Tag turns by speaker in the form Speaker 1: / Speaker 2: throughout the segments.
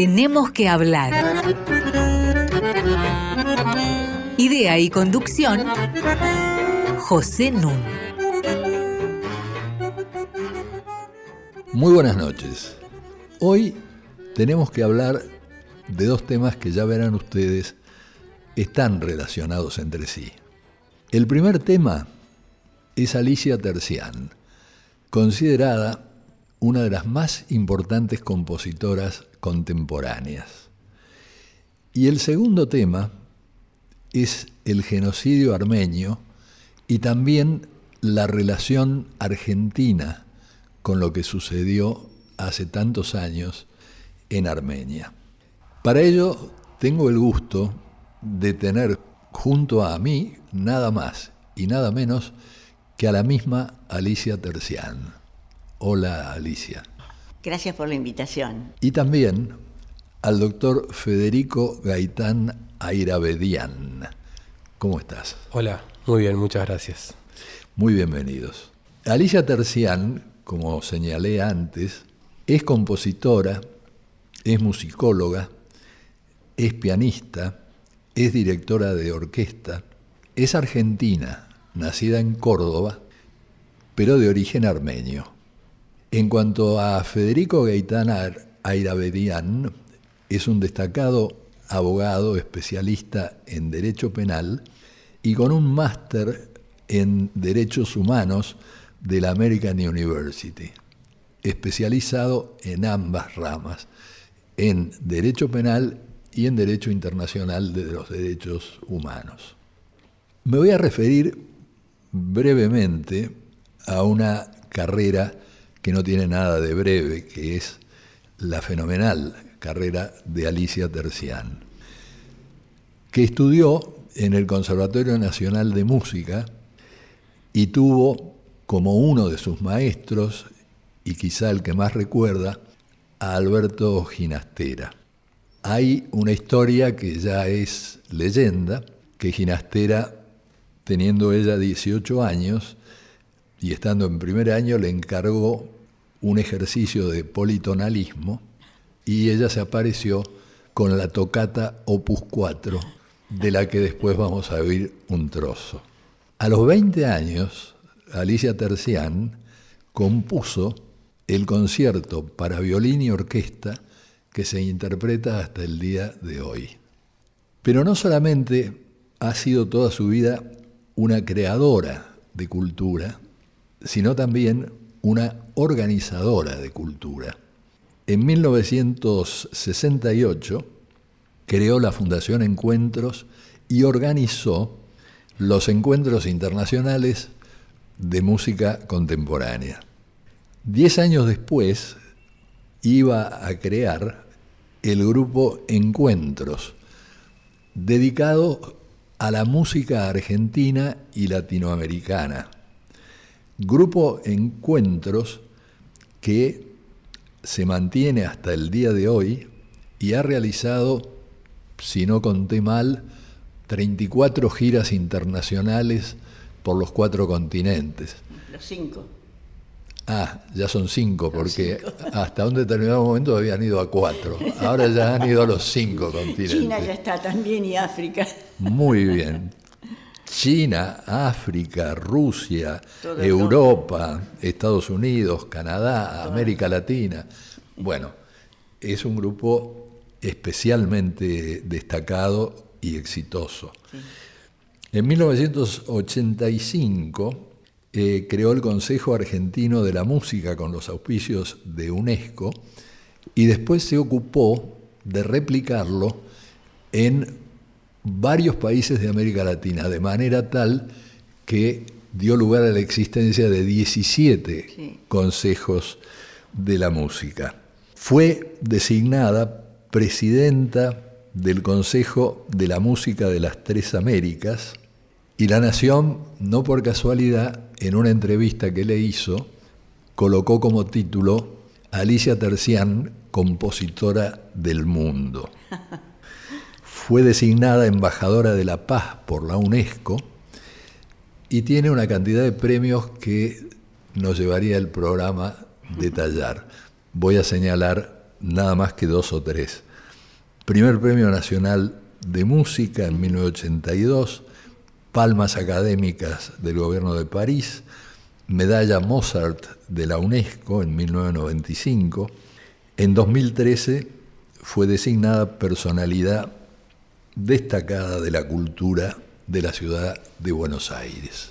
Speaker 1: Tenemos que hablar. Idea y conducción, José Nun.
Speaker 2: Muy buenas noches. Hoy tenemos que hablar de dos temas que ya verán ustedes están relacionados entre sí. El primer tema es Alicia Tercián, considerada una de las más importantes compositoras contemporáneas. Y el segundo tema es el genocidio armenio y también la relación argentina con lo que sucedió hace tantos años en Armenia. Para ello tengo el gusto de tener junto a mí nada más y nada menos que a la misma Alicia Tercián. Hola Alicia.
Speaker 3: Gracias por la invitación.
Speaker 2: Y también al doctor Federico Gaitán Airabedian. ¿Cómo estás?
Speaker 4: Hola, muy bien, muchas gracias.
Speaker 2: Muy bienvenidos. Alicia Tercián, como señalé antes, es compositora, es musicóloga, es pianista, es directora de orquesta, es argentina, nacida en Córdoba, pero de origen armenio. En cuanto a Federico Gaitán Airabedian, es un destacado abogado especialista en Derecho Penal y con un máster en Derechos Humanos de la American University, especializado en ambas ramas, en Derecho Penal y en Derecho Internacional de los Derechos Humanos. Me voy a referir brevemente a una carrera que no tiene nada de breve, que es la fenomenal carrera de Alicia Tercián, que estudió en el Conservatorio Nacional de Música y tuvo como uno de sus maestros, y quizá el que más recuerda, a Alberto Ginastera. Hay una historia que ya es leyenda, que Ginastera, teniendo ella 18 años y estando en primer año, le encargó un ejercicio de politonalismo y ella se apareció con la tocata Opus 4, de la que después vamos a oír un trozo. A los 20 años, Alicia Tercián compuso el concierto para violín y orquesta que se interpreta hasta el día de hoy. Pero no solamente ha sido toda su vida una creadora de cultura, sino también una organizadora de cultura. En 1968 creó la Fundación Encuentros y organizó los encuentros internacionales de música contemporánea. Diez años después iba a crear el grupo Encuentros, dedicado a la música argentina y latinoamericana. Grupo Encuentros que se mantiene hasta el día de hoy y ha realizado, si no conté mal, 34 giras internacionales por los cuatro continentes.
Speaker 3: Los cinco.
Speaker 2: Ah, ya son cinco, porque hasta un determinado momento habían ido a cuatro. Ahora ya han ido a los cinco continentes.
Speaker 3: China ya está también y África.
Speaker 2: Muy bien. China, África, Rusia, Europa, Estados Unidos, Canadá, América Latina. Bueno, es un grupo especialmente destacado y exitoso. En 1985 eh, creó el Consejo Argentino de la Música con los auspicios de UNESCO y después se ocupó de replicarlo en varios países de América Latina, de manera tal que dio lugar a la existencia de 17 consejos de la música. Fue designada presidenta del Consejo de la Música de las Tres Américas y La Nación, no por casualidad, en una entrevista que le hizo, colocó como título Alicia Tercián, compositora del mundo. Fue designada embajadora de la paz por la UNESCO y tiene una cantidad de premios que nos llevaría el programa detallar. Voy a señalar nada más que dos o tres. primer Premio Nacional de Música en 1982, palmas académicas del gobierno de París, medalla Mozart de la UNESCO en 1995. En 2013 fue designada personalidad destacada de la cultura de la ciudad de Buenos Aires.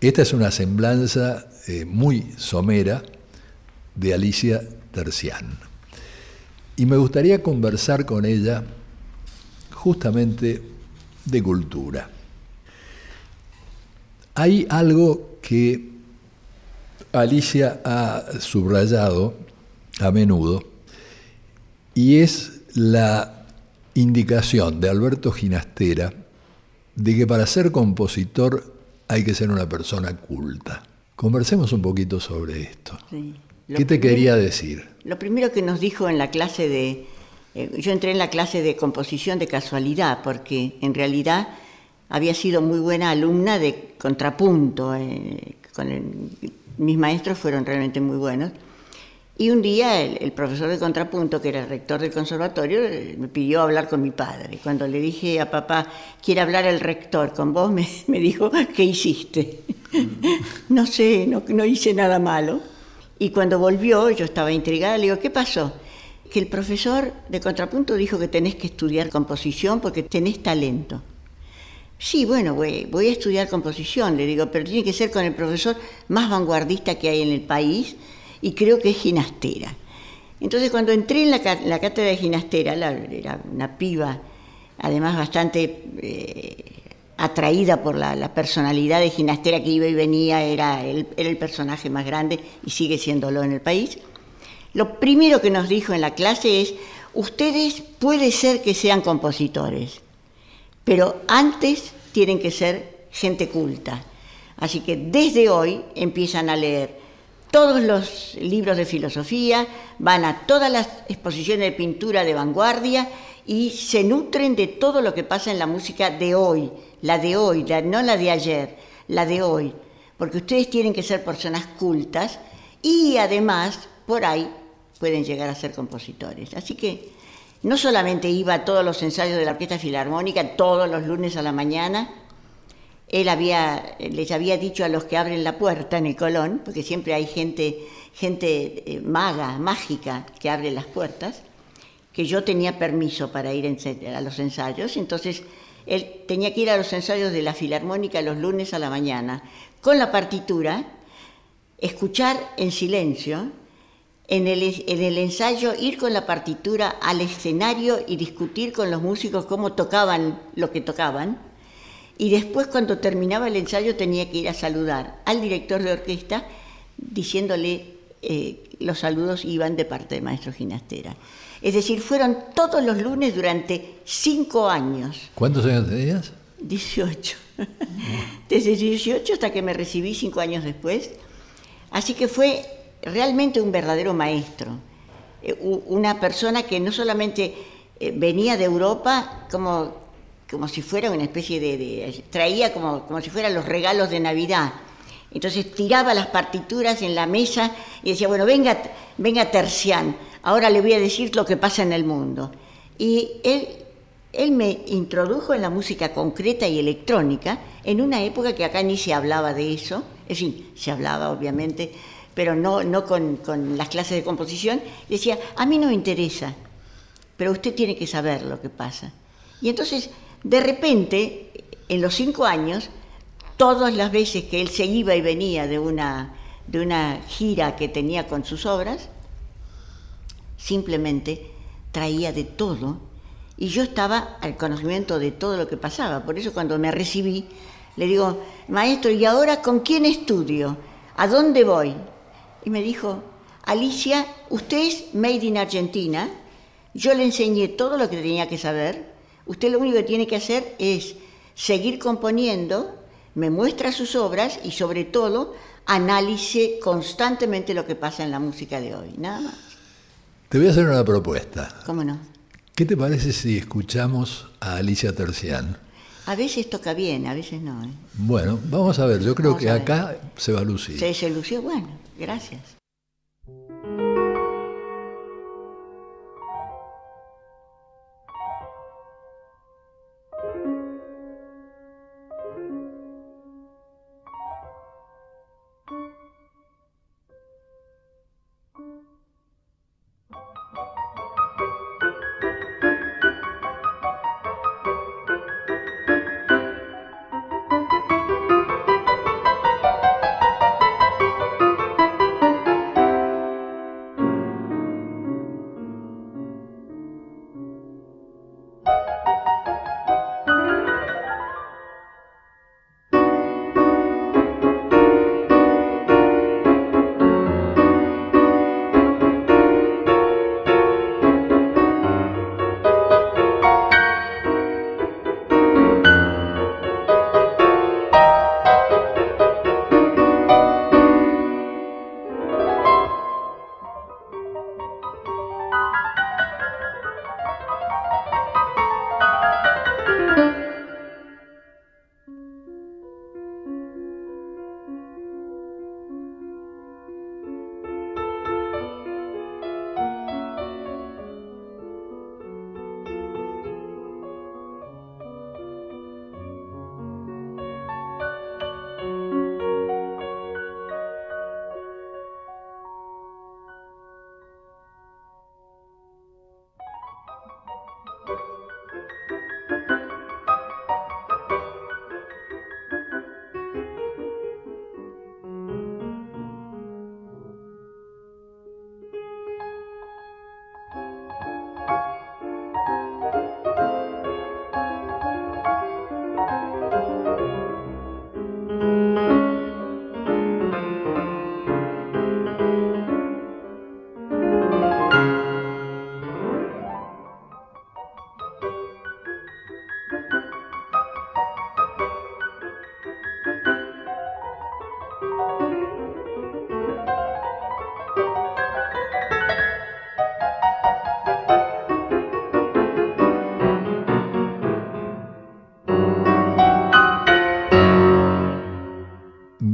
Speaker 2: Esta es una semblanza eh, muy somera de Alicia Tercián. Y me gustaría conversar con ella justamente de cultura. Hay algo que Alicia ha subrayado a menudo y es la indicación de Alberto Ginastera de que para ser compositor hay que ser una persona culta. Conversemos un poquito sobre esto. ¿Qué te quería decir?
Speaker 3: Lo primero que nos dijo en la clase de... Eh, yo entré en la clase de composición de casualidad, porque en realidad había sido muy buena alumna de contrapunto. Eh, con mis maestros fueron realmente muy buenos. Y un día el, profesor de contrapunto, que era el rector del conservatorio, eh, me pidió hablar con mi padre. Cuando le dije a papá, quiere hablar el rector con vos, me, dijo, ¿qué hiciste? no sé, no, hice nada malo. Y cuando volvió, yo estaba intrigada, le digo, ¿qué pasó? Que el profesor de contrapunto dijo que tenés que estudiar composición porque tenés talento. Sí, bueno, voy, voy a estudiar composición, le digo, pero tiene que ser con el profesor más vanguardista que hay en el país y creo que es ginastera. Entonces cuando entré en la, cátedra de ginastera, era una piba, además bastante eh, atraída por la, personalidad de Ginastera que iba y venía, era el, personaje más grande y sigue siéndolo en el país. Lo primero que nos dijo en la clase es, ustedes puede ser que sean compositores, pero antes tienen que ser gente culta. Así que desde hoy empiezan a leer todos los libros de filosofía, van a todas las exposiciones de pintura de vanguardia y se nutren de todo lo que pasa en la música de hoy, la de hoy, no la de ayer, la de hoy, porque ustedes tienen que ser personas cultas y además por ahí pueden llegar a ser compositores. Así que no solamente iba a todos los ensayos de la Orquesta Filarmónica todos los lunes a la mañana, él les había dicho a los que abren la puerta en el Colón, porque siempre hay gente, eh, maga, mágica, que abre las puertas, que yo tenía permiso para ir a los ensayos, entonces él tenía que ir a los ensayos de la Filarmónica los lunes a la mañana, con la partitura, escuchar en silencio, en el, ensayo ir con la partitura al escenario y discutir con los músicos cómo tocaban lo que tocaban. Y después cuando terminaba el ensayo tenía que ir a saludar al director de orquesta diciéndole eh, los saludos iban de parte de maestro Ginastera. Es decir, fueron todos los lunes durante cinco años.
Speaker 2: ¿Cuántos años tenías?
Speaker 3: 18. Desde 18 hasta que me recibí cinco años después. Así que fue realmente un verdadero maestro. Eh, una persona que no solamente eh, venía de Europa como, como si fuera una especie de... traía como, como si fueran los regalos de Navidad. Entonces tiraba las partituras en la mesa y decía, bueno, venga, venga Tercián ahora le voy a decir lo que pasa en el mundo. Y él, él me introdujo en la música concreta y electrónica en una época que acá ni se hablaba de eso, es decir, se hablaba obviamente, pero no, no con, con las clases de composición. Decía, a mí no me interesa, pero usted tiene que saber lo que pasa. Y entonces, de repente, en los cinco años, todas las veces que él se iba y venía de una, de una gira que tenía con sus obras, simplemente traía de todo y yo estaba al conocimiento de todo lo que pasaba. Por eso cuando me recibí, le digo, maestro, ¿y ahora con quién estudio? ¿A dónde voy? Y me dijo, Alicia, usted es Made in Argentina, yo le enseñé todo lo que tenía que saber, usted lo único que tiene que hacer es seguir componiendo, me muestra sus obras y sobre todo analice constantemente lo que pasa en la música de hoy, nada más.
Speaker 2: Te voy a hacer una propuesta.
Speaker 3: ¿Cómo no?
Speaker 2: ¿Qué te parece si escuchamos a Alicia Tercián?
Speaker 3: A veces toca bien, a veces no. ¿eh?
Speaker 2: Bueno, vamos a ver, yo creo que acá se va a lucir.
Speaker 3: Se, se lució, bueno, gracias.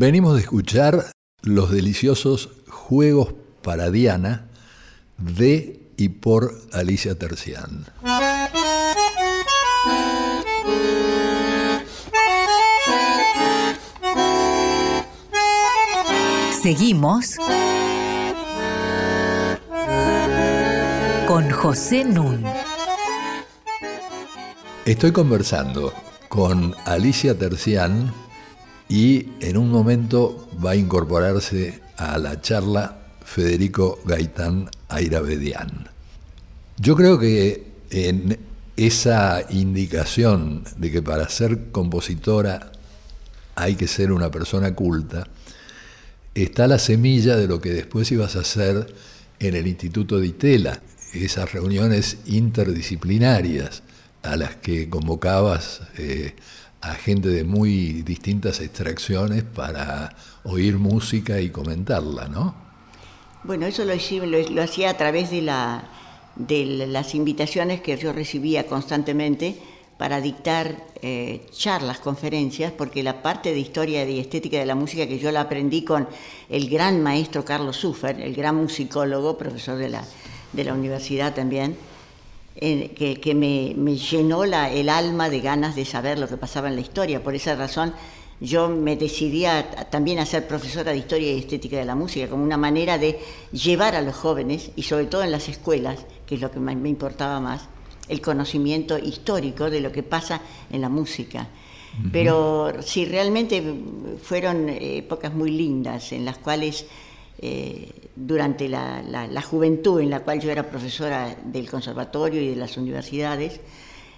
Speaker 2: Venimos de escuchar los deliciosos Juegos para Diana de y por Alicia Tercián.
Speaker 1: Seguimos con José Nun.
Speaker 2: Estoy conversando con Alicia Tercián y en un momento va a incorporarse a la charla Federico Gaitán Airabedian. Yo creo que en esa indicación de que para ser compositora hay que ser una persona culta, está la semilla de lo que después ibas a hacer en el Instituto de Itela, esas reuniones interdisciplinarias a las que convocabas eh, a gente de muy distintas extracciones para oír música y comentarla, ¿no?
Speaker 3: Bueno, eso lo, lo, hacía a través de, la, de las invitaciones que yo recibía constantemente para dictar eh, charlas, conferencias, porque la parte de historia y estética de la música que yo la aprendí con el gran maestro Carlos Suffer, el gran musicólogo, profesor de la, de la universidad también, que, que me, me, llenó la, el alma de ganas de saber lo que pasaba en la historia. Por esa razón yo me decidí a, también a ser profesora de historia y estética de la música, como una manera de llevar a los jóvenes, y sobre todo en las escuelas, que es lo que me, me importaba más, el conocimiento histórico de lo que pasa en la música. Pero sí, realmente fueron épocas muy lindas en las cuales eh, durante la, la, juventud en la cual yo era profesora del conservatorio y de las universidades,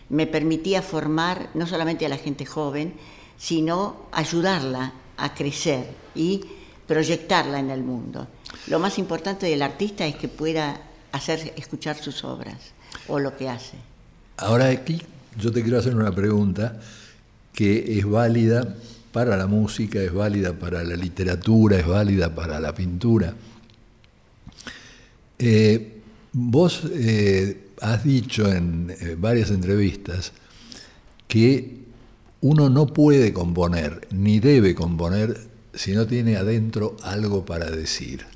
Speaker 3: me permitía formar no solamente a la gente joven, sino ayudarla a crecer y proyectarla en el mundo. Lo más importante del artista es que pueda hacer escuchar sus obras o lo que hace.
Speaker 2: Ahora aquí yo te quiero hacer una pregunta que es válida para la música, es válida para la literatura, es válida para la pintura. Eh, vos eh, has dicho en eh, varias entrevistas que uno no puede componer, ni debe componer, si no tiene adentro algo para decir.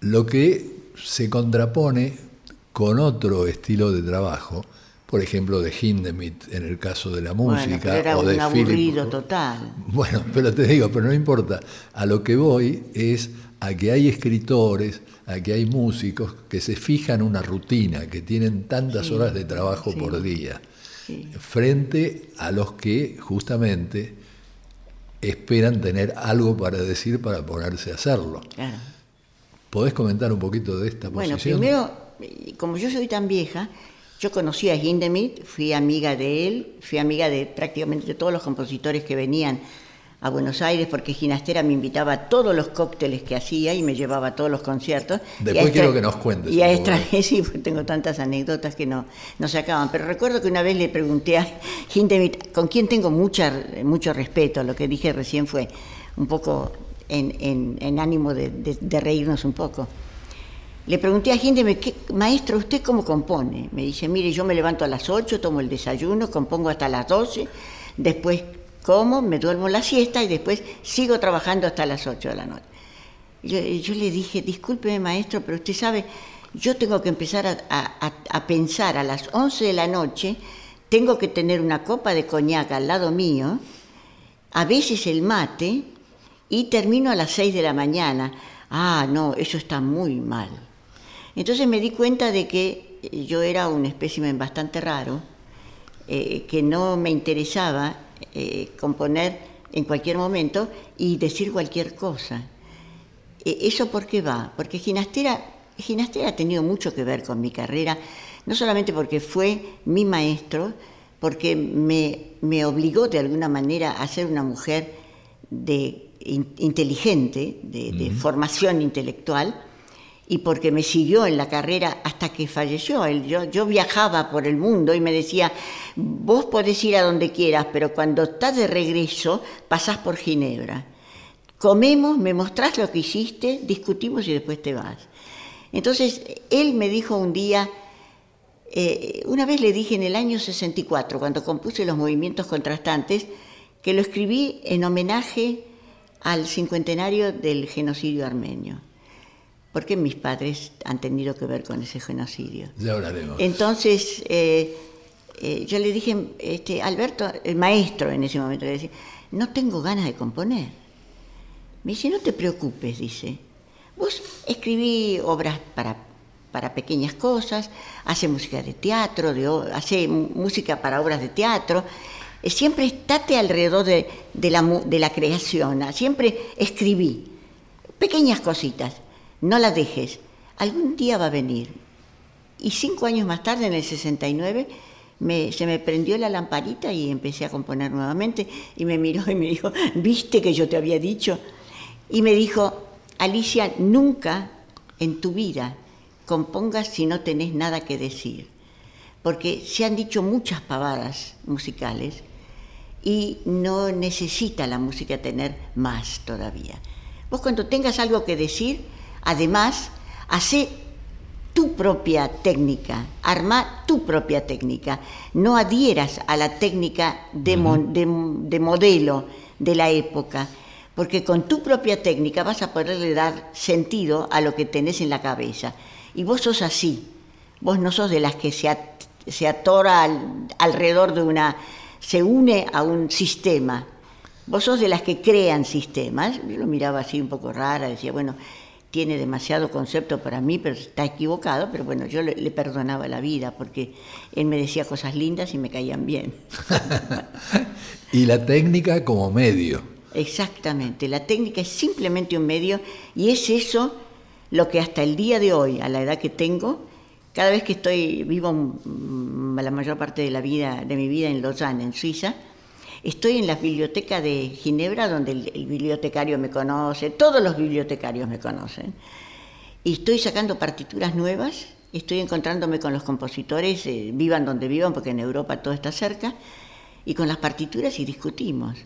Speaker 2: Lo que se contrapone con otro estilo de trabajo, por ejemplo, de Hindemith en el caso de la música.
Speaker 3: era
Speaker 2: o de
Speaker 3: un aburrido total.
Speaker 2: Bueno, pero te digo, pero no importa. A lo que voy es a que hay escritores, a que hay músicos que se fijan una rutina, que tienen tantas horas de trabajo por día, frente a los que justamente esperan tener algo para decir para ponerse a hacerlo.
Speaker 3: Claro.
Speaker 2: ¿Podés comentar un poquito de esta
Speaker 3: posición? Bueno, primero, como yo soy tan vieja, yo conocí a Hindemith, fui amiga de él, fui amiga de prácticamente todos los compositores que venían a Buenos Aires porque Ginastera me invitaba a todos los cócteles que hacía y me llevaba a todos los conciertos.
Speaker 2: Después quiero que nos cuentes.
Speaker 3: Y a extranjeros, sí, tengo tantas anécdotas que no, no se acaban. Pero recuerdo que una vez le pregunté a Hindemith, con quien tengo mucha, mucho respeto, lo que dije recién fue un poco en, en, ánimo de, de reírnos un poco. Le pregunté a gente, maestro, ¿usted cómo compone? Me dice, mire, yo me levanto a las 8, tomo el desayuno, compongo hasta las 12, después como, me duermo la siesta y después sigo trabajando hasta las 8 de la noche. Yo, le dije, discúlpeme maestro, pero usted sabe, yo tengo que empezar a, a, pensar a las 11 de la noche, tengo que tener una copa de coñac al lado mío, a veces el mate, y termino a las 6 de la mañana. Ah, no, eso está muy mal. Entonces me di cuenta de que yo era un espécimen bastante raro, eh, que no me interesaba eh, componer en cualquier momento y decir cualquier cosa. ¿Eso por qué va? Porque Ginastera, Ginastera ha tenido mucho que ver con mi carrera, no solamente porque fue mi maestro, porque me, me obligó de alguna manera a ser una mujer de, inteligente, de formación intelectual, y porque me siguió en la carrera hasta que falleció. Yo, yo viajaba por el mundo y me decía, vos podés ir a donde quieras, pero cuando estás de regreso pasás por Ginebra. Comemos, me mostrás lo que hiciste, discutimos y después te vas. Entonces, él me dijo un día, eh, una vez le dije en el año 64, cuando compuse los movimientos contrastantes, que lo escribí en homenaje al cincuentenario del genocidio armenio, porque mis padres han tenido que ver con ese genocidio.
Speaker 2: Ya hablaremos.
Speaker 3: Entonces, eh, eh, yo le dije, este, Alberto, el maestro en ese momento, le decía, no tengo ganas de componer. Me dice, no te preocupes, dice. Vos escribí obras para, para pequeñas cosas, hace música de teatro, de, hace música para obras de teatro. Eh, siempre estate alrededor de, de, la, de la creación, siempre escribí. Pequeñas cositas, no las dejes. Algún día va a venir. Y cinco años más tarde, en el 69, se me prendió la lamparita y empecé a componer nuevamente y me miró y me dijo, ¿viste que yo te había dicho? Y me dijo, Alicia, nunca en tu vida compongas si no tenés nada que decir, porque se han dicho muchas pavadas musicales y no necesita la música tener más todavía. Vos cuando tengas algo que decir, además, hace tu propia técnica, arma tu propia técnica, no adhieras a la técnica de, de, modelo de la época, porque con tu propia técnica vas a poderle dar sentido a lo que tenés en la cabeza. Y vos sos así, vos no sos de las que se, se atora alrededor de una, se une a un sistema. Vos sos de las que crean sistemas. Yo lo miraba así un poco rara, decía, bueno, tiene demasiado concepto para mí, pero está equivocado, pero bueno, yo le, perdonaba la vida porque él me decía cosas lindas y me caían bien.
Speaker 2: y la técnica como medio.
Speaker 3: Exactamente, la técnica es simplemente un medio y es eso lo que hasta el día de hoy, a la edad que tengo, cada vez que estoy vivo la mayor parte de la vida de mi vida en Lausanne, en Suiza, Estoy en la biblioteca de Ginebra, donde el, bibliotecario me conoce, todos los bibliotecarios me conocen. Y estoy sacando partituras nuevas, estoy encontrándome con los compositores, eh, vivan donde vivan, porque en Europa todo está cerca, y con las partituras y discutimos.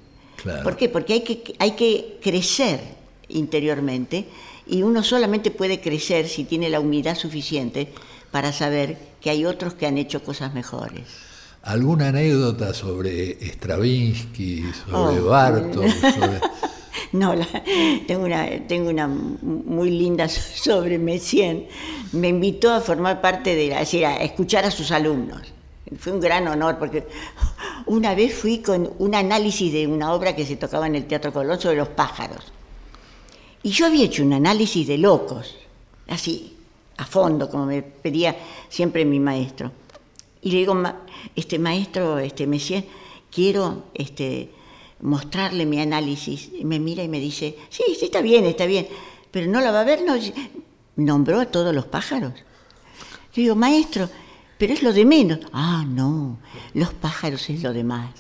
Speaker 3: ¿Por qué? Porque hay que, hay que crecer interiormente y uno solamente puede crecer si tiene la humildad suficiente para saber que hay otros que han hecho cosas mejores.
Speaker 2: ¿Alguna anécdota sobre Stravinsky, sobre oh, Bartok?
Speaker 3: No, tengo, una, tengo una muy linda sobre Messiaen. Me invitó a formar parte de la, es decir, a escuchar a sus alumnos. Fue un gran honor porque una vez fui con un análisis de una obra que se tocaba en el Teatro Colón sobre los pájaros. Y yo había hecho un análisis de locos, así, a fondo, como me pedía siempre mi maestro. Y le digo, este maestro, este Messier, quiero este, mostrarle mi análisis. Y me mira y me dice, sí, sí, está bien, está bien, pero no la va a ver, no. Nombró a todos los pájaros. Le digo, maestro, pero es lo de menos. Ah, no, los pájaros es lo de más.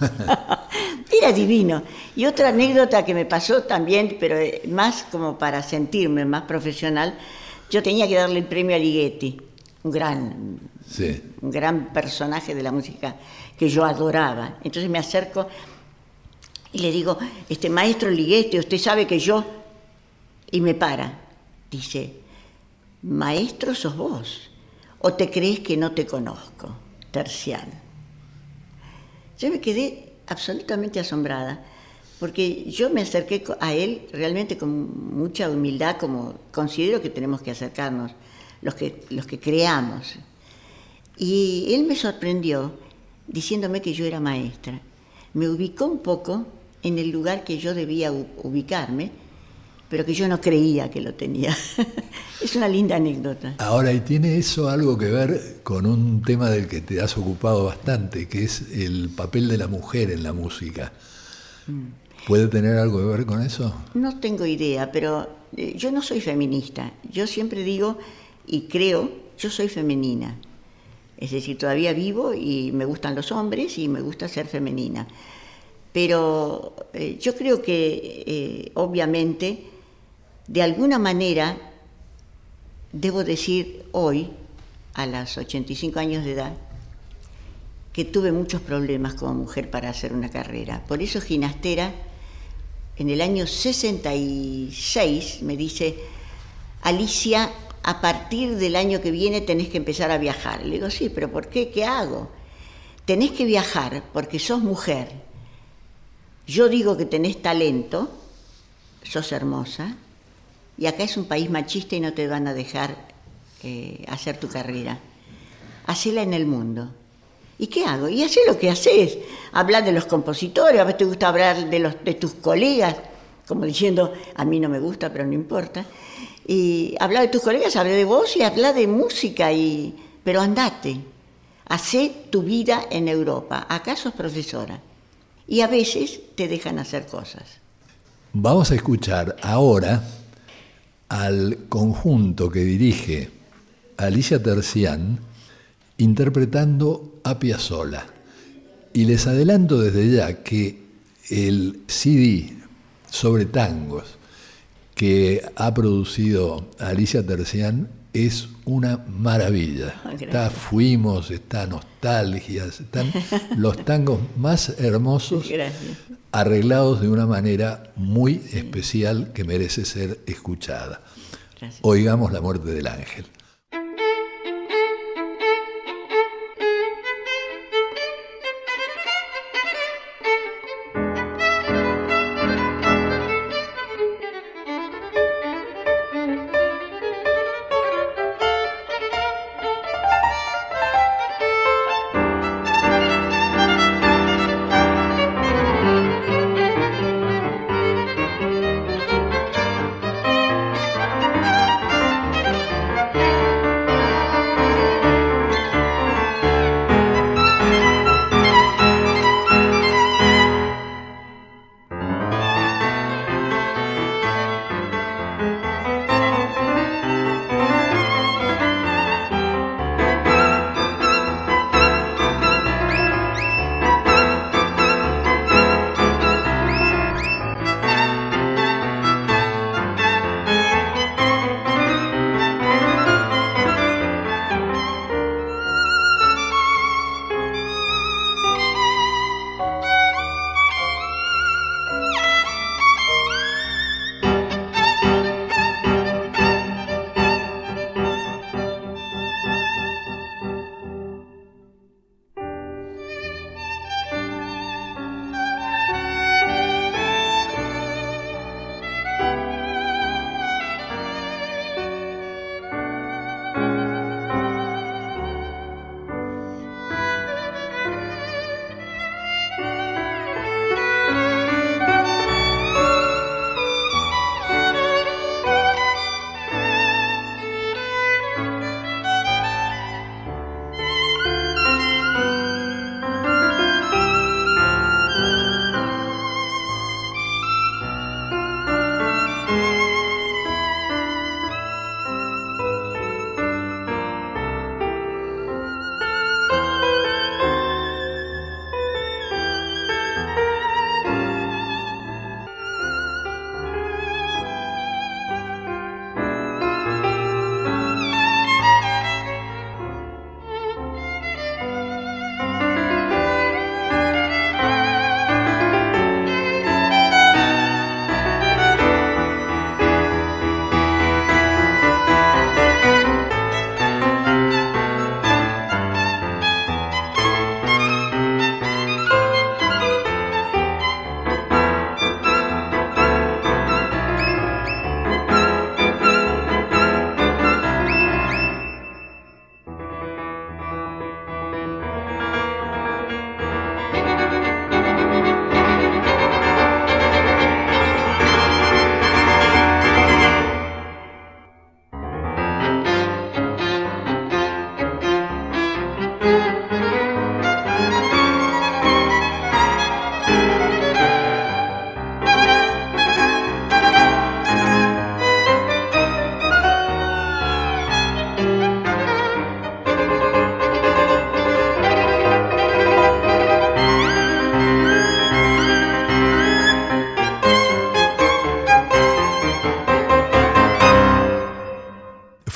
Speaker 3: Era divino. Y otra anécdota que me pasó también, pero eh, más como para sentirme más profesional, yo tenía que darle el premio a Ligeti, un gran un gran personaje de la música que yo adoraba. Entonces me acerco y le digo, este maestro Ligeti, usted sabe que yo... Y me para. Dice, maestro sos vos. ¿O te crees que no te conozco? Tercial. Yo me quedé absolutamente asombrada, porque yo me acerqué a él realmente con mucha humildad, como considero que tenemos que acercarnos los que, los que creamos. Y él me sorprendió diciéndome que yo era maestra. Me ubicó un poco en el lugar que yo debía ubicarme, pero que yo no creía que lo tenía. es una linda anécdota.
Speaker 2: Ahora, ¿y tiene eso algo que ver con un tema del que te has ocupado bastante, que es el papel de la mujer en la música? Mm. ¿Puede tener algo que ver con eso?
Speaker 3: No tengo idea, pero eh, yo no soy feminista. Yo siempre digo y creo, yo soy femenina. Es decir, todavía vivo y me gustan los hombres y me gusta ser femenina. Pero eh, yo creo que, eh, obviamente, de alguna manera, debo decir hoy, a los 85 años de edad, que tuve muchos problemas como mujer para hacer una carrera. Por eso Ginastera, en el año 66, me dice, Alicia, a partir del año que viene tenés que empezar a viajar. Le digo, sí, pero ¿por qué? ¿Qué hago? Tenés que viajar porque sos mujer. Yo digo que tenés talento sos hermosa, y acá es un país machista y no te van a dejar eh, hacer tu carrera. Hacela en el mundo. ¿Y qué hago? Y hace lo que haces. Hablar de los compositores, a veces te gusta hablar de, los, de tus colegas, como diciendo, a mí no me gusta, pero no importa. Y hablar de tus colegas, habla de vos y habla de música, y, pero andate, hacé tu vida en Europa. Acá sos profesora. Y a veces te dejan hacer cosas.
Speaker 2: Vamos a escuchar ahora al conjunto que dirige Alicia Tercián interpretando a Piazzolla. Y les adelanto desde ya que el CD sobre tangos que ha producido Alicia Tercián es una maravilla. Está Fuimos, está Nostalgias, están los tangos más hermosos
Speaker 3: Gracias.
Speaker 2: arreglados de una manera muy especial que merece ser escuchada.
Speaker 3: Gracias.
Speaker 2: Oigamos la muerte del ángel.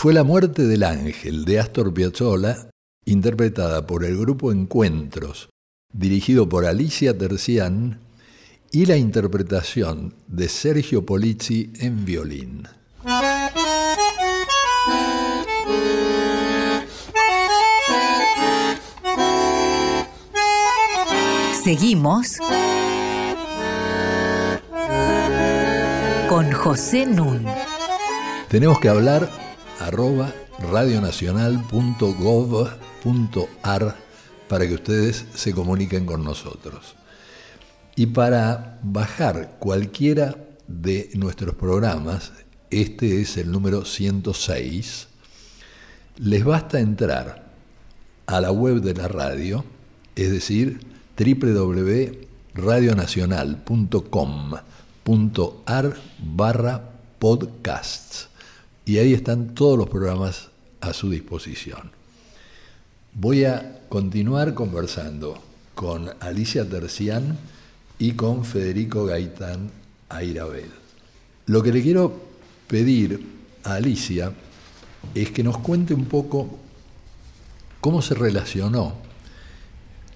Speaker 2: Fue La muerte del ángel de Astor Piazzolla, interpretada por el grupo Encuentros, dirigido por Alicia Tercián, y la interpretación de Sergio Polizzi en violín.
Speaker 1: Seguimos con José Nun.
Speaker 2: Tenemos que hablar arroba radionacional.gov.ar para que ustedes se comuniquen con nosotros. Y para bajar cualquiera de nuestros programas, este es el número 106, les basta entrar a la web de la radio, es decir, www.radionacional.com.ar barra podcasts. Y ahí están todos los programas a su disposición. Voy a continuar conversando con Alicia Tercián y con Federico Gaitán Airabel. Lo que le quiero pedir a Alicia es que nos cuente un poco cómo se relacionó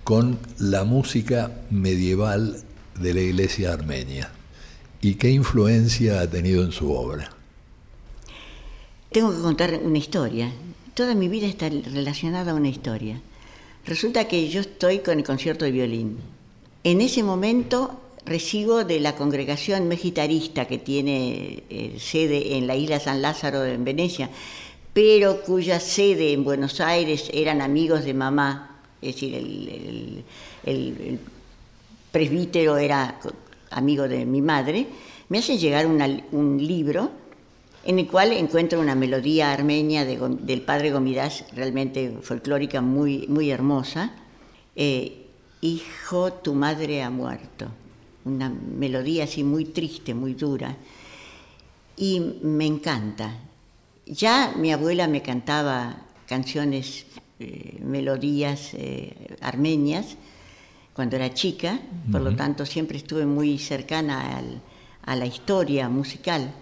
Speaker 2: con la música medieval de la iglesia armenia y qué influencia ha tenido en su obra.
Speaker 3: Tengo que contar una historia. Toda mi vida está relacionada a una historia. Resulta que yo estoy con el concierto de violín. En ese momento recibo de la congregación megitarista que tiene eh, sede en la isla San Lázaro en Venecia, pero cuya sede en Buenos Aires eran amigos de mamá, es decir, el, presbítero era amigo de mi madre, me hace llegar un libro en el cual encuentro una melodía armenia del padre Gomidas, realmente folclórica, muy, muy hermosa. Eh, Hijo, tu madre ha muerto. Una melodía así muy triste, muy dura. Y me encanta. Ya mi abuela me cantaba canciones, eh, melodías eh, armenias cuando era chica, por lo tanto siempre estuve muy cercana a la historia musical.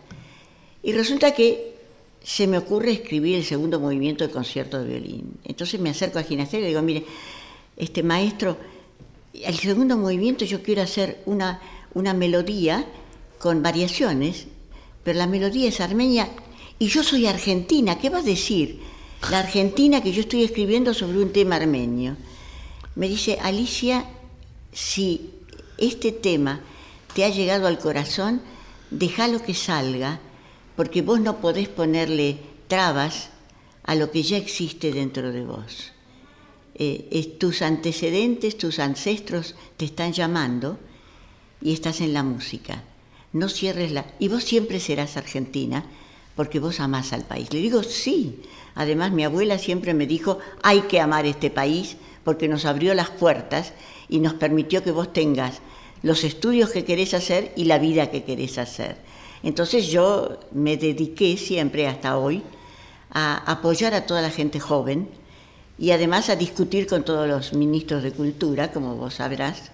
Speaker 3: Y resulta que se me ocurre escribir el segundo movimiento del concierto de violín. Entonces me acerco a Ginastera y le digo, mire, este maestro, el segundo movimiento yo quiero hacer una, una melodía con variaciones, pero la melodía es armenia y yo soy argentina, ¿qué va a decir? La Argentina que yo estoy escribiendo sobre un tema armenio. Me dice, Alicia, si este tema te ha llegado al corazón, déjalo que salga porque vos no podés ponerle trabas a lo que ya existe dentro de vos. Eh, tus antecedentes, tus ancestros te están llamando y estás en la música. No cierres la... Y vos siempre serás argentina porque vos amás al país. Le digo, sí. Además, mi abuela siempre me dijo, hay que amar este país porque nos abrió las puertas y nos permitió que vos tengas los estudios que querés hacer y la vida que querés hacer. Entonces yo me dediqué siempre hasta hoy a apoyar a toda la gente joven y además a discutir con todos los ministros de cultura, como vos sabrás,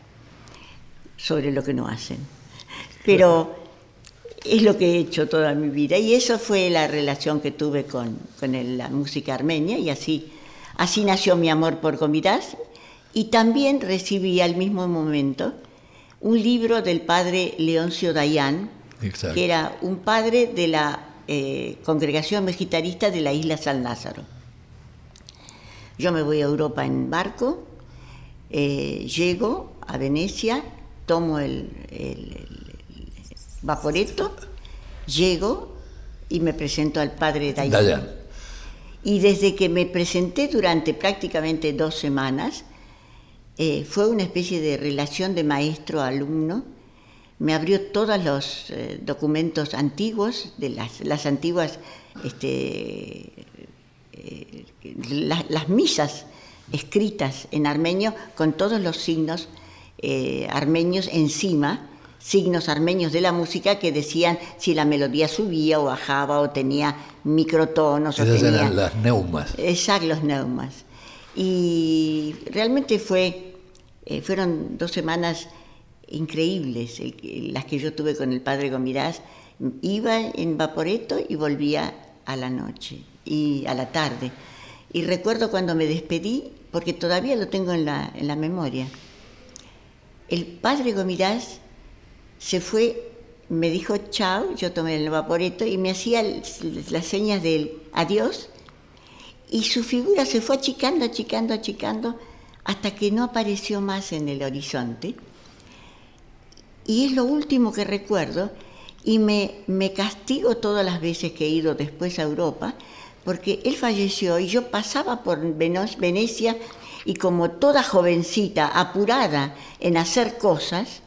Speaker 3: sobre lo que no hacen. Pero es lo que he hecho toda mi vida y eso fue la relación que tuve con, la música armenia y así, así nació mi amor por Comidas y también recibí al mismo momento un libro del padre Leoncio Dayan, que era un padre de la eh, congregación vegetarista de la isla San Lázaro. Yo me voy a Europa en barco, eh, llego a Venecia, tomo el, vaporeto, llego y me presento al padre Dayan. Y desde que me presenté durante prácticamente dos semanas, eh, fue una especie de relación de maestro-alumno me abrió todos los eh, documentos antiguos, de las, antiguas, este, eh, las misas escritas en armenio con todos los signos eh, armenios encima, signos armenios de la música que decían si la melodía subía o bajaba o tenía microtonos.
Speaker 2: Esas eran las neumas.
Speaker 3: Exacto, los neumas. Y realmente fue, fueron dos semanas increíbles, las que yo tuve con el padre Gomirás. Iba en Vaporeto y volvía a la noche y a la tarde. Y recuerdo cuando me despedí, porque todavía lo tengo en la, en la memoria. El padre Gomirás se fue, me dijo chao, yo tomé el Vaporeto y me hacía las señas del adiós y su figura se fue achicando, achicando, achicando hasta que no apareció más en el horizonte y es lo último que recuerdo, y me, me castigo todas las veces que he ido después a Europa, porque él falleció y yo pasaba por Venecia y como toda jovencita apurada en hacer cosas,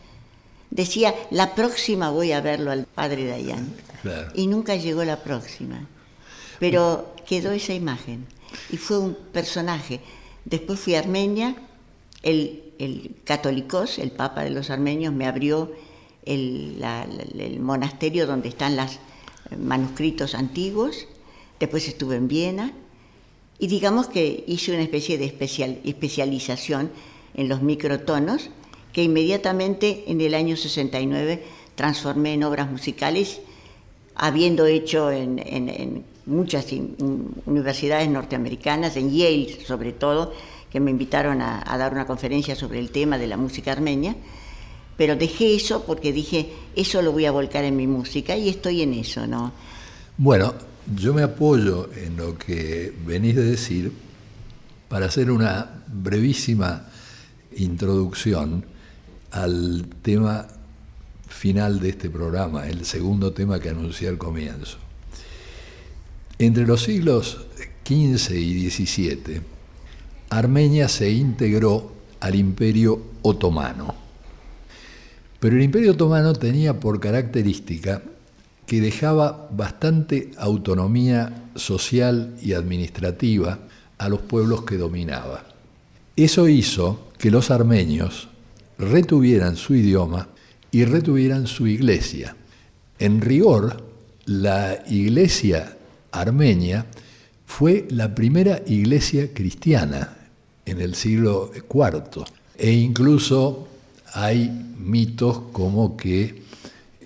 Speaker 3: decía, la próxima voy a verlo al padre Dayan. Y nunca llegó la próxima. Pero quedó esa imagen y fue un personaje. Después fui a Armenia, el, el católicos, el papa de los armenios, me abrió el, el monasterio donde están los eh, manuscritos antiguos. Después estuve en Viena y digamos que hice una especie de especial, especialización en los microtonos que inmediatamente en el año 69 transformé en obras musicales, habiendo hecho en, muchas universidades norteamericanas, en Yale sobre todo, que me invitaron a, dar una conferencia sobre el tema de la música armenia, pero dejé eso porque dije, eso lo voy a volcar en mi música y estoy en eso, ¿no?
Speaker 2: Bueno, yo me apoyo en lo que venís de decir para hacer una brevísima introducción al tema final de este programa, el segundo tema que anuncié al comienzo. Entre los siglos XV y XVII, Armenia se integró al imperio otomano. Pero el imperio otomano tenía por característica que dejaba bastante autonomía social y administrativa a los pueblos que dominaba. Eso hizo que los armenios retuvieran su idioma y retuvieran su iglesia. En rigor, la iglesia armenia fue la primera iglesia cristiana en el siglo IV e incluso hay mitos como que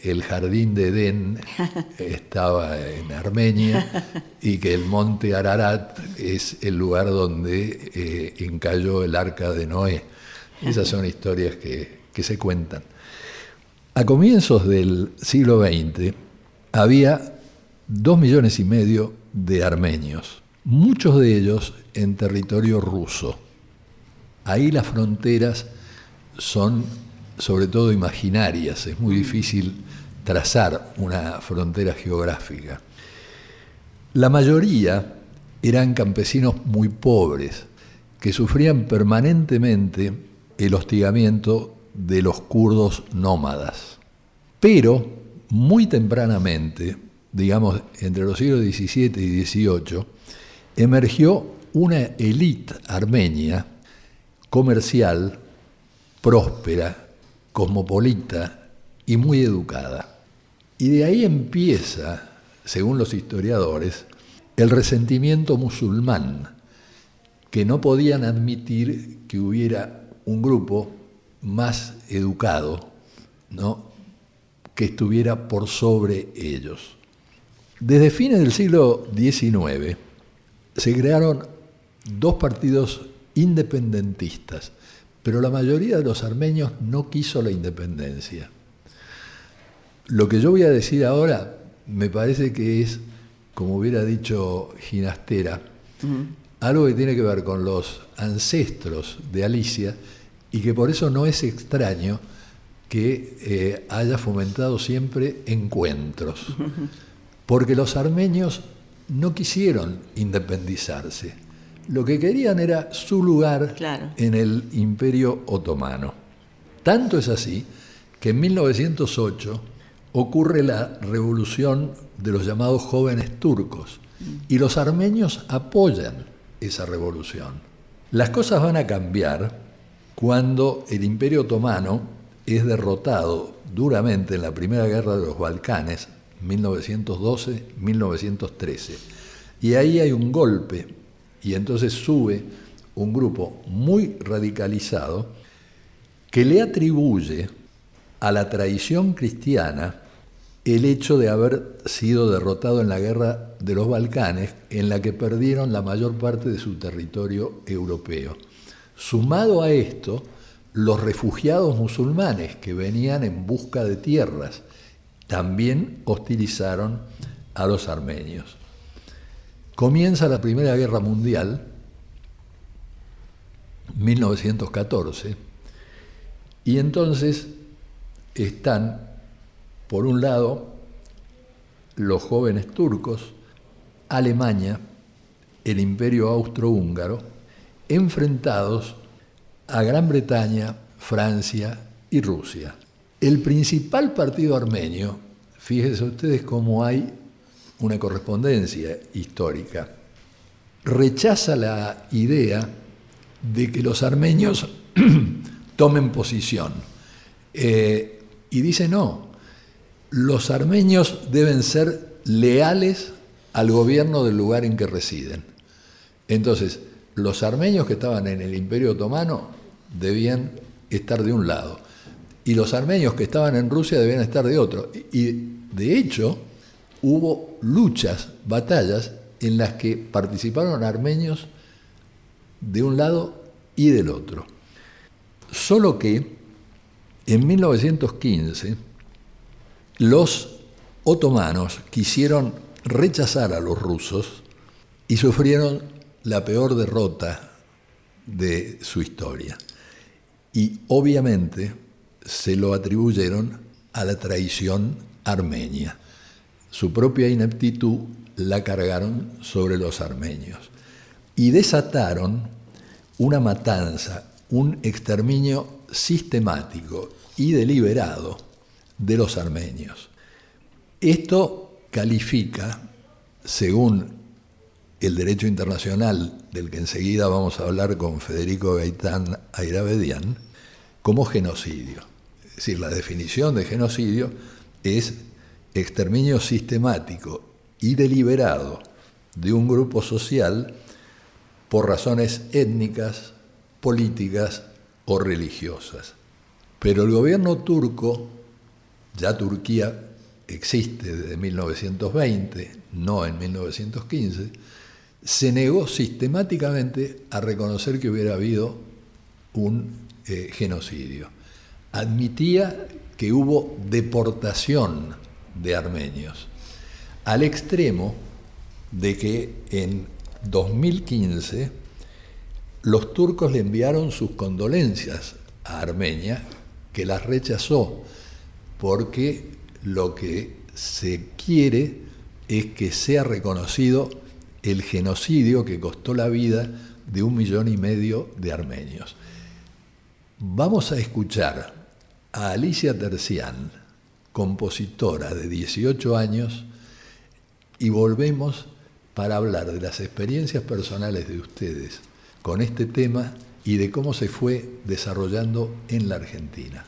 Speaker 2: el jardín de Edén estaba en Armenia y que el monte Ararat es el lugar donde eh, encalló el arca de Noé. Esas son historias que, se cuentan. A comienzos del siglo XX había dos millones y medio de armenios, muchos de ellos en territorio ruso. Ahí las fronteras son sobre todo imaginarias, es muy difícil trazar una frontera geográfica. La mayoría eran campesinos muy pobres, que sufrían permanentemente el hostigamiento de los kurdos nómadas. Pero muy tempranamente, digamos entre los siglos XVII y XVIII, emergió una élite armenia comercial, próspera, cosmopolita y muy educada. Y de ahí empieza, según los historiadores, el resentimiento musulmán, que no podían admitir que hubiera un grupo más educado, ¿no? que estuviera por sobre ellos. Desde fines del siglo XIX se crearon dos partidos independentistas, pero la mayoría de los armenios no quiso la independencia. Lo que yo voy a decir ahora me parece que es, como hubiera dicho Ginastera, algo que tiene que ver con los ancestros de Alicia y que por eso no es extraño que eh, haya fomentado siempre encuentros, porque los armenios no quisieron independizarse, lo que querían era su lugar en el imperio otomano. Tanto es así que en 1908 ocurre la revolución de los llamados jóvenes turcos y los armenios apoyan esa revolución. Las cosas van a cambiar cuando el imperio otomano es derrotado duramente en la Primera Guerra de los Balcanes, 1912-1913. Y ahí hay un golpe y entonces sube un grupo muy radicalizado que le atribuye a la traición cristiana el hecho de haber sido derrotado en la guerra de los Balcanes, en la que perdieron la mayor parte de su territorio europeo. Sumado a esto, los refugiados musulmanes que venían en busca de tierras también hostilizaron a los armenios. Comienza la Primera Guerra Mundial, 1914, y entonces están por un lado, los jóvenes turcos, Alemania, el imperio austrohúngaro, enfrentados a Gran Bretaña, Francia y Rusia. El principal partido armenio, fíjense ustedes cómo hay una correspondencia histórica, rechaza la idea de que los armenios tomen posición eh, y dice no, los armenios deben ser leales al gobierno del lugar en que residen. Entonces, los armenios que estaban en el Imperio Otomano debían estar de un lado y los armenios que estaban en Rusia debían estar de otro. Y de hecho, hubo luchas, batallas en las que participaron armenios de un lado y del otro. Solo que en 1915 los otomanos quisieron rechazar a los rusos y sufrieron la peor derrota de su historia. Y obviamente se lo atribuyeron a la traición armenia. Su propia ineptitud la cargaron sobre los armenios y desataron una matanza, un exterminio sistemático y deliberado de los armenios. Esto califica, según el derecho internacional, del que enseguida vamos a hablar con Federico Gaitán Airabedian, como genocidio. Es decir, la definición de genocidio es exterminio sistemático y deliberado de un grupo social por razones étnicas, políticas o religiosas. Pero el gobierno turco, ya Turquía existe desde 1920, no en 1915, se negó sistemáticamente a reconocer que hubiera habido un eh, genocidio. Admitía que hubo deportación de armenios, al extremo de que en 2015 los turcos le enviaron sus condolencias a Armenia, que las rechazó, porque lo que se quiere es que sea reconocido el genocidio que costó la vida de un millón y medio de armenios. Vamos a escuchar a Alicia Tercián, compositora de 18 años, y volvemos para hablar de las experiencias personales de ustedes con este tema y de cómo se fue desarrollando en la Argentina.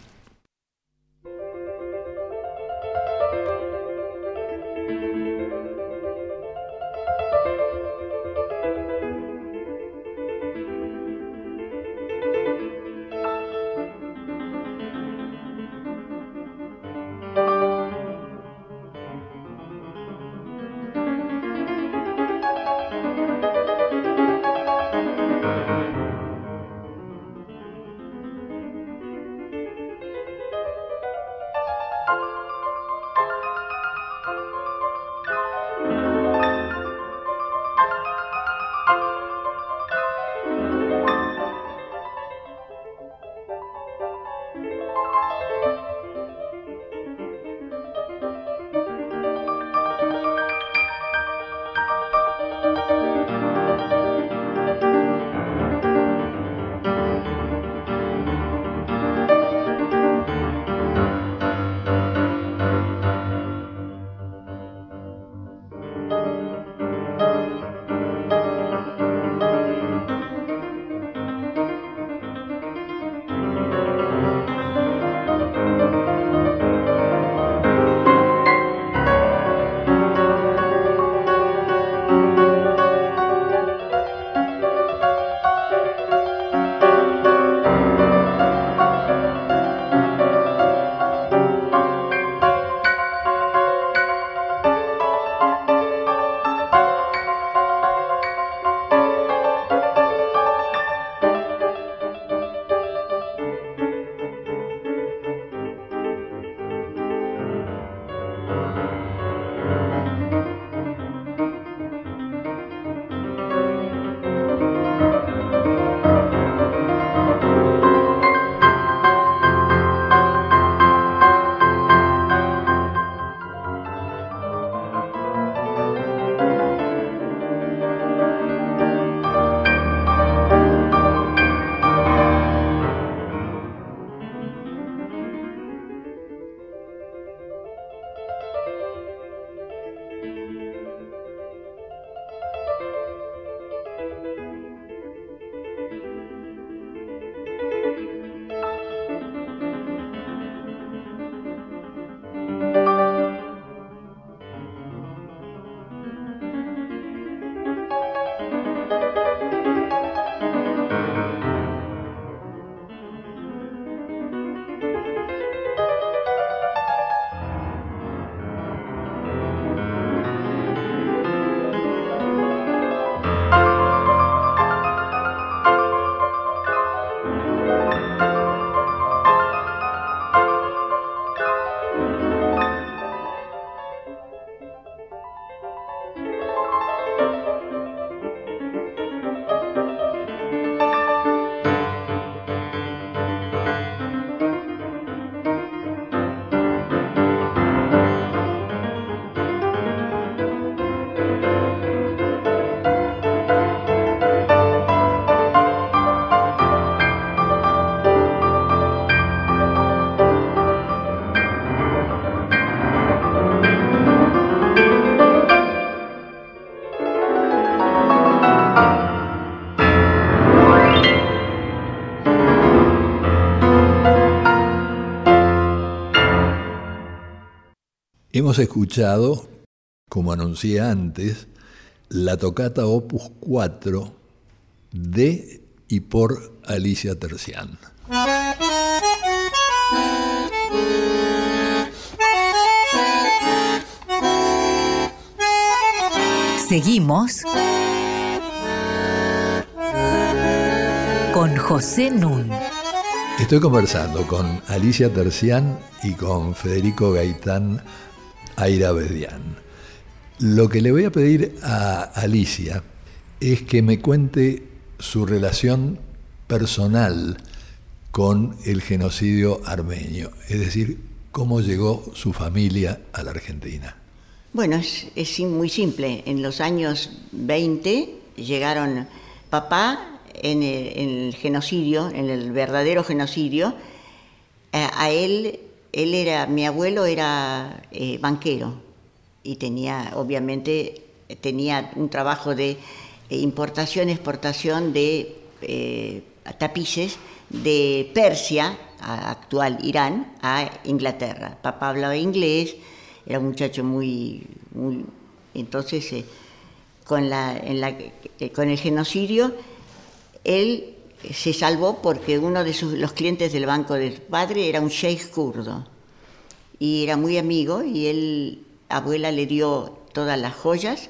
Speaker 2: Hemos escuchado, como anuncié antes, la tocata Opus 4 de y por Alicia Tercián.
Speaker 1: Seguimos con José Nun.
Speaker 2: Estoy conversando con Alicia Tercián y con Federico Gaitán Airabedian. Lo que le voy a pedir a Alicia es que me cuente su relación personal con el genocidio armenio, es decir, cómo llegó su familia a la Argentina.
Speaker 3: Bueno, es, muy simple. En los años 20 llegaron papá en el, genocidio, en el verdadero genocidio. A, él, él era, mi abuelo era eh, banquero y tenía, obviamente, tenía un trabajo de eh, importación, exportación de eh, tapices de Persia, actual Irán, a Inglaterra. Papá hablaba inglés, era un muchacho muy... muy entonces, con, la, eh, con el genocidio, él se salvó porque uno de sus, los clientes del banco del padre era un sheikh kurdo y era muy amigo y él, abuela le dio todas las joyas,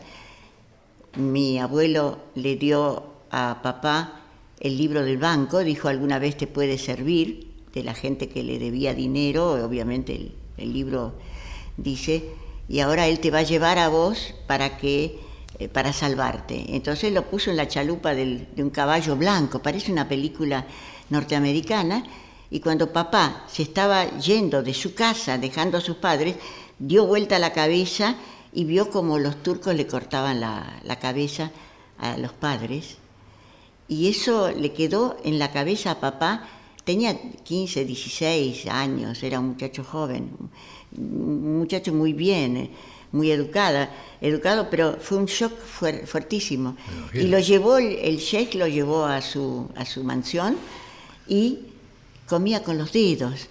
Speaker 3: mi abuelo le dio a papá el libro del banco, dijo alguna vez te puede servir, de la gente que le debía dinero, obviamente el, libro dice, y ahora él te va a llevar a vos para que eh, para salvarte. Entonces lo puso en la chalupa de un caballo blanco, parece una película norteamericana, y cuando papá se estaba yendo de su casa, dejando a sus padres, dio vuelta la cabeza y vio como los turcos le cortaban la, la cabeza a los padres y eso le quedó en la cabeza a papá. Tenía 15, 16 años, era un muchacho joven, un muchacho muy bien, muy educada, educado, pero fue un shock fuertísimo. Y lo llevó, el sheikh lo llevó a su, a su mansión y comía con los dedos,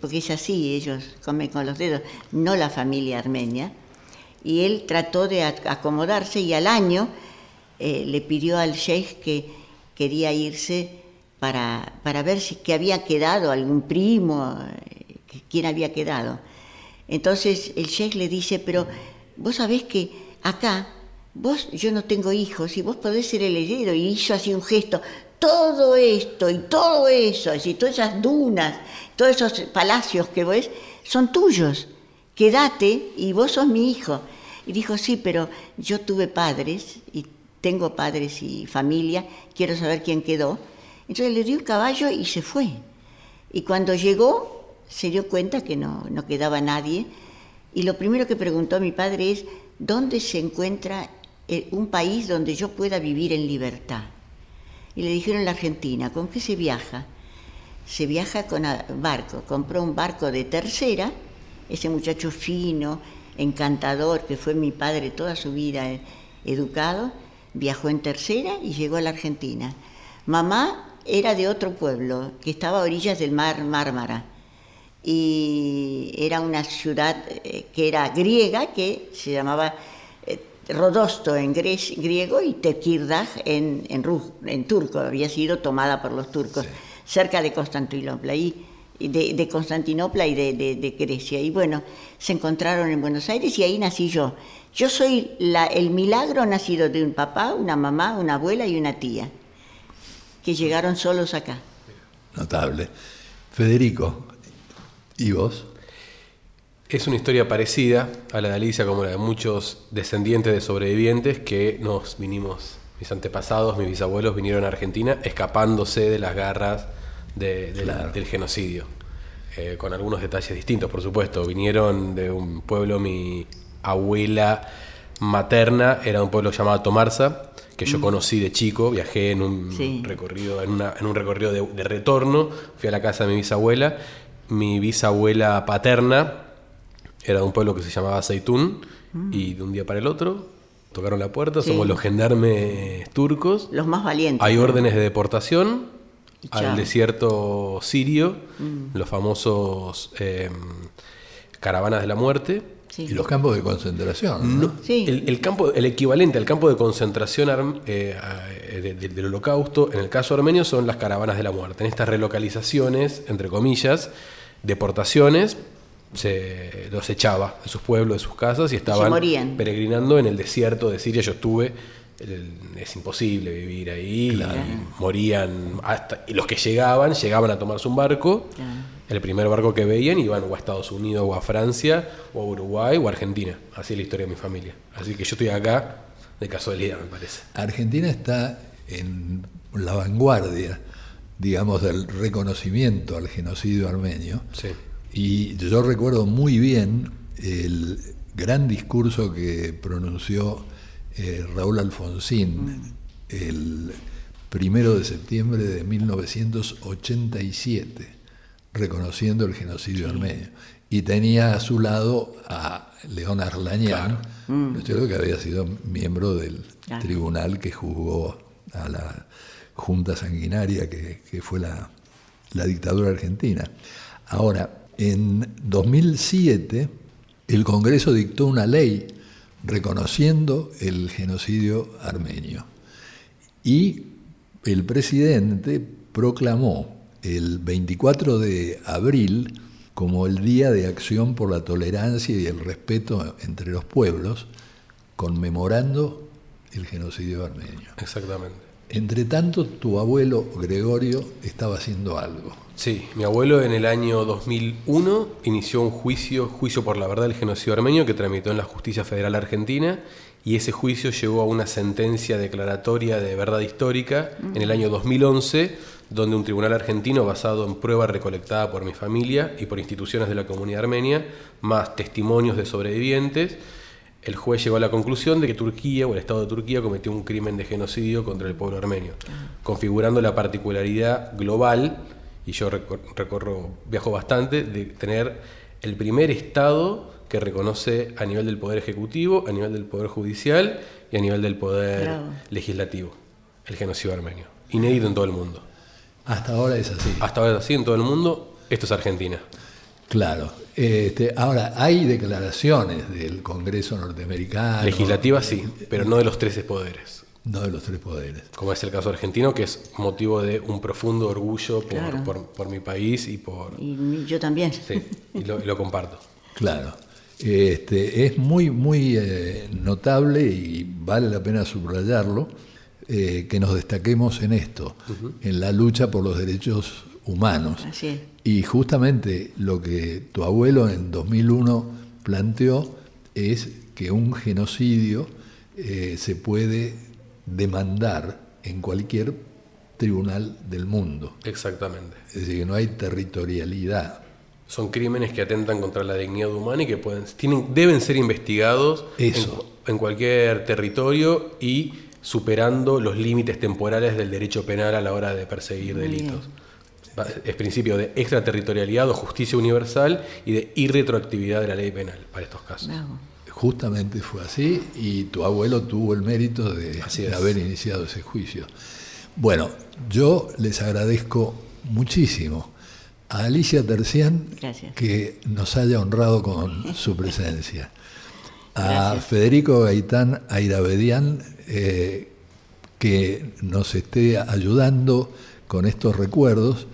Speaker 3: porque es así, ellos comen con los dedos, no la familia armenia. Y él trató de acomodarse y al año eh, le pidió al sheikh que quería irse para, para ver si que había quedado algún primo, eh, quién había quedado. Entonces el sheikh le dice, pero vos sabés que acá, vos, yo no tengo hijos y vos podés ser el heredero. Y hizo así un gesto, todo esto y todo eso, y todas esas dunas, todos esos palacios que ves, son tuyos. Quédate y vos sos mi hijo. Y dijo, sí, pero yo tuve padres y tengo padres y familia, quiero saber quién quedó. Entonces le dio un caballo y se fue. Y cuando llegó se dio cuenta que no, no quedaba nadie. Y lo primero que preguntó a mi padre es, ¿dónde se encuentra eh, un país donde yo pueda vivir en libertad? Y le dijeron la Argentina, ¿con qué se viaja? Se viaja con barco, compró un barco de tercera, ese muchacho fino, encantador, que fue mi padre toda su vida eh, educado, viajó en tercera y llegó a la Argentina. Mamá era de otro pueblo que estaba a orillas del mar Mármara y era una ciudad eh, que era griega que se llamaba eh, Rodosto en griego y Tekirdağ en, en, turco, había sido tomada por los turcos, cerca de Constantinopla. Y, de, Constantinopla y de, Grecia. Y bueno, se encontraron en Buenos Aires y ahí nací yo. Yo soy la, el milagro nacido de un papá, una mamá, una abuela y una tía, que llegaron solos acá.
Speaker 2: Notable. Federico, ¿y vos?
Speaker 4: Es una historia parecida a la de Alicia, como la de muchos descendientes de sobrevivientes que nos vinimos, mis antepasados, mis bisabuelos vinieron a Argentina escapándose de las garras del genocidio. Eh, con algunos detalles distintos, por supuesto. Vinieron de un pueblo, mi abuela materna era un pueblo llamado Tomarza, que yo mm. conocí de chico, viajé en un recorrido, en, un recorrido de, retorno, fui a la casa de mi bisabuela. Mi bisabuela paterna era de un pueblo que se llamaba Aceitún, mm. y de un día para el otro tocaron la puerta, somos los gendarmes turcos.
Speaker 3: Los más valientes.
Speaker 4: Hay órdenes de deportación al desierto sirio, mm. los famosos em, caravanas de la muerte,
Speaker 3: Sí.
Speaker 2: Y los campos de concentración. ¿no?
Speaker 4: No,
Speaker 3: Sí.
Speaker 4: el, el campo, el equivalente al campo de concentración arm- eh, eh, de- de- del holocausto, en el caso armenio, son las caravanas de la muerte. En estas relocalizaciones, entre comillas, deportaciones, se los echaba de sus pueblos, de sus casas y estaban
Speaker 3: morían.
Speaker 4: peregrinando en el desierto de Siria. Yo estuve, el- es imposible vivir ahí, y morían hasta, y los que llegaban, llegaban a tomarse un barco.
Speaker 3: Claro.
Speaker 4: El primer barco que veían iban o a Estados Unidos o a Francia o a Uruguay o a Argentina. Así es la historia de mi familia. Así que yo estoy acá de casualidad, me parece.
Speaker 2: Argentina está en la vanguardia, digamos, del reconocimiento al genocidio armenio.
Speaker 4: Sí.
Speaker 2: Y yo recuerdo muy bien el gran discurso que pronunció eh, Raúl Alfonsín el primero de septiembre de 1987, reconociendo el genocidio armenio. Y tenía a su lado a León Arlañán, ¿no es cierto? que había sido miembro del
Speaker 3: Claro.
Speaker 2: tribunal que juzgó a la junta sanguinaria que, fue la dictadura argentina. Ahora, en 2007, el Congreso dictó una ley reconociendo el genocidio armenio. Y el presidente proclamó el 24 de abril como el Día de Acción por la Tolerancia y el Respeto entre los Pueblos, conmemorando el genocidio armenio.
Speaker 4: Exactamente.
Speaker 2: Entre tanto, tu abuelo Gregorio estaba haciendo algo.
Speaker 4: Sí, mi abuelo en el año 2001 inició un juicio, juicio por la verdad del genocidio armenio que tramitó en la Justicia Federal Argentina y ese juicio llegó a una sentencia declaratoria de verdad histórica en el año 2011 donde un tribunal argentino basado en prueba recolectada por mi familia y por instituciones de la comunidad armenia, más testimonios de sobrevivientes, el juez llegó a la conclusión de que Turquía o el Estado de Turquía cometió un crimen de genocidio contra el pueblo armenio, configurando la particularidad global, y yo recor- recorro, viajo bastante, de tener el primer Estado que reconoce a nivel del Poder Ejecutivo, a nivel del Poder Judicial y a nivel del Poder
Speaker 3: Bravo.
Speaker 4: Legislativo, el genocidio armenio. Inédito en todo el mundo.
Speaker 2: Hasta ahora es así.
Speaker 4: Hasta ahora es así en todo el mundo, esto es Argentina.
Speaker 2: Claro. Este, ahora, hay declaraciones del Congreso norteamericano.
Speaker 4: Legislativa sí, pero no de los 13 poderes.
Speaker 2: No de los tres poderes.
Speaker 4: como es el caso argentino, que es motivo de un profundo orgullo por,
Speaker 3: Claro.
Speaker 4: por- por mi país y por...
Speaker 3: Y yo también.
Speaker 4: Sí, y lo, y lo comparto.
Speaker 2: Claro. Este, es muy, muy eh, notable y vale la pena subrayarlo eh, que nos destaquemos en esto, en la lucha por los derechos humanos.
Speaker 3: Así es.
Speaker 2: Y justamente lo que tu abuelo en 2001 planteó es que un genocidio eh, se puede demandar en cualquier tribunal del mundo.
Speaker 4: Exactamente.
Speaker 2: Es decir, que no hay territorialidad.
Speaker 4: Son crímenes que atentan contra la dignidad humana y que pueden, tienen, deben ser investigados en,
Speaker 2: Eso.
Speaker 4: cu- en cualquier territorio y superando los límites temporales del derecho penal a la hora de perseguir
Speaker 3: Muy
Speaker 4: delitos. Es principio de extraterritorialidad o justicia universal y de irretroactividad de la ley penal para estos casos.
Speaker 3: Bravo.
Speaker 2: Justamente fue así y tu abuelo tuvo el mérito de,
Speaker 4: Así
Speaker 2: de
Speaker 4: es.
Speaker 2: haber iniciado ese juicio. Bueno, yo les agradezco muchísimo a Alicia Tercián
Speaker 3: Gracias.
Speaker 2: que nos haya honrado con su presencia. A
Speaker 3: Gracias.
Speaker 2: Federico Gaitán Airavedian, eh, que nos esté ayudando con estos recuerdos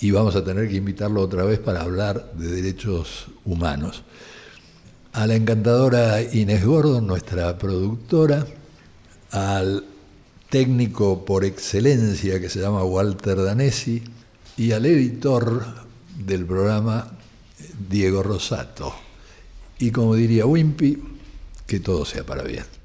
Speaker 2: y vamos a tener que invitarlo otra vez para hablar de derechos humanos. A la encantadora Inés Gordon, nuestra productora, al técnico por excelencia que se llama Walter Danesi y al editor del programa Diego Rosato. Y como diría Wimpy, que todo sea para bien.